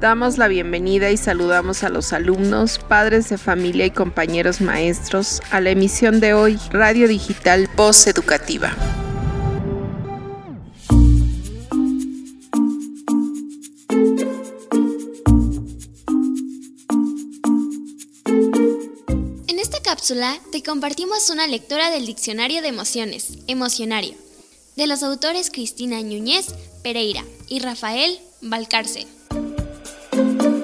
Damos la bienvenida y saludamos a los alumnos, padres de familia y compañeros maestros a la emisión de hoy, Radio Digital Voz Educativa. En esta cápsula te compartimos una lectura del Diccionario de Emociones, Emocionario, de los autores Cristina Núñez Pereira y Rafael Valcárcel. Thank you.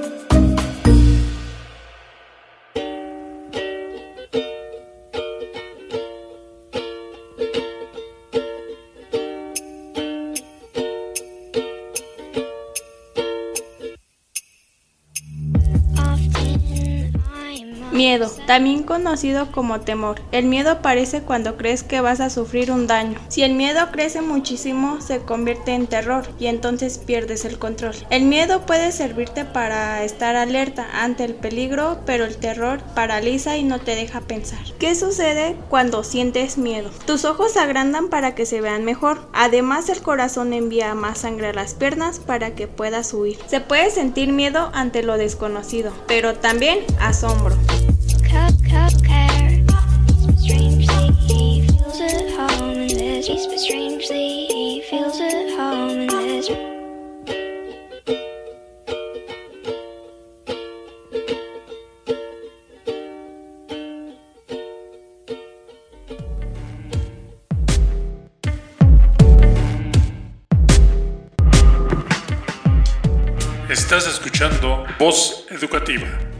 Miedo, también conocido como temor. El miedo aparece cuando crees que vas a sufrir un daño. Si el miedo crece muchísimo, se convierte en terror y entonces pierdes el control. El miedo puede servirte para estar alerta ante el peligro, pero el terror paraliza y no te deja pensar. ¿Qué sucede cuando sientes miedo? Tus ojos se agrandan para que se vean mejor. Además, el corazón envía más sangre a las piernas para que puedas huir. Se puede sentir miedo ante lo desconocido, pero también asombro. Estás escuchando Voz Educativa.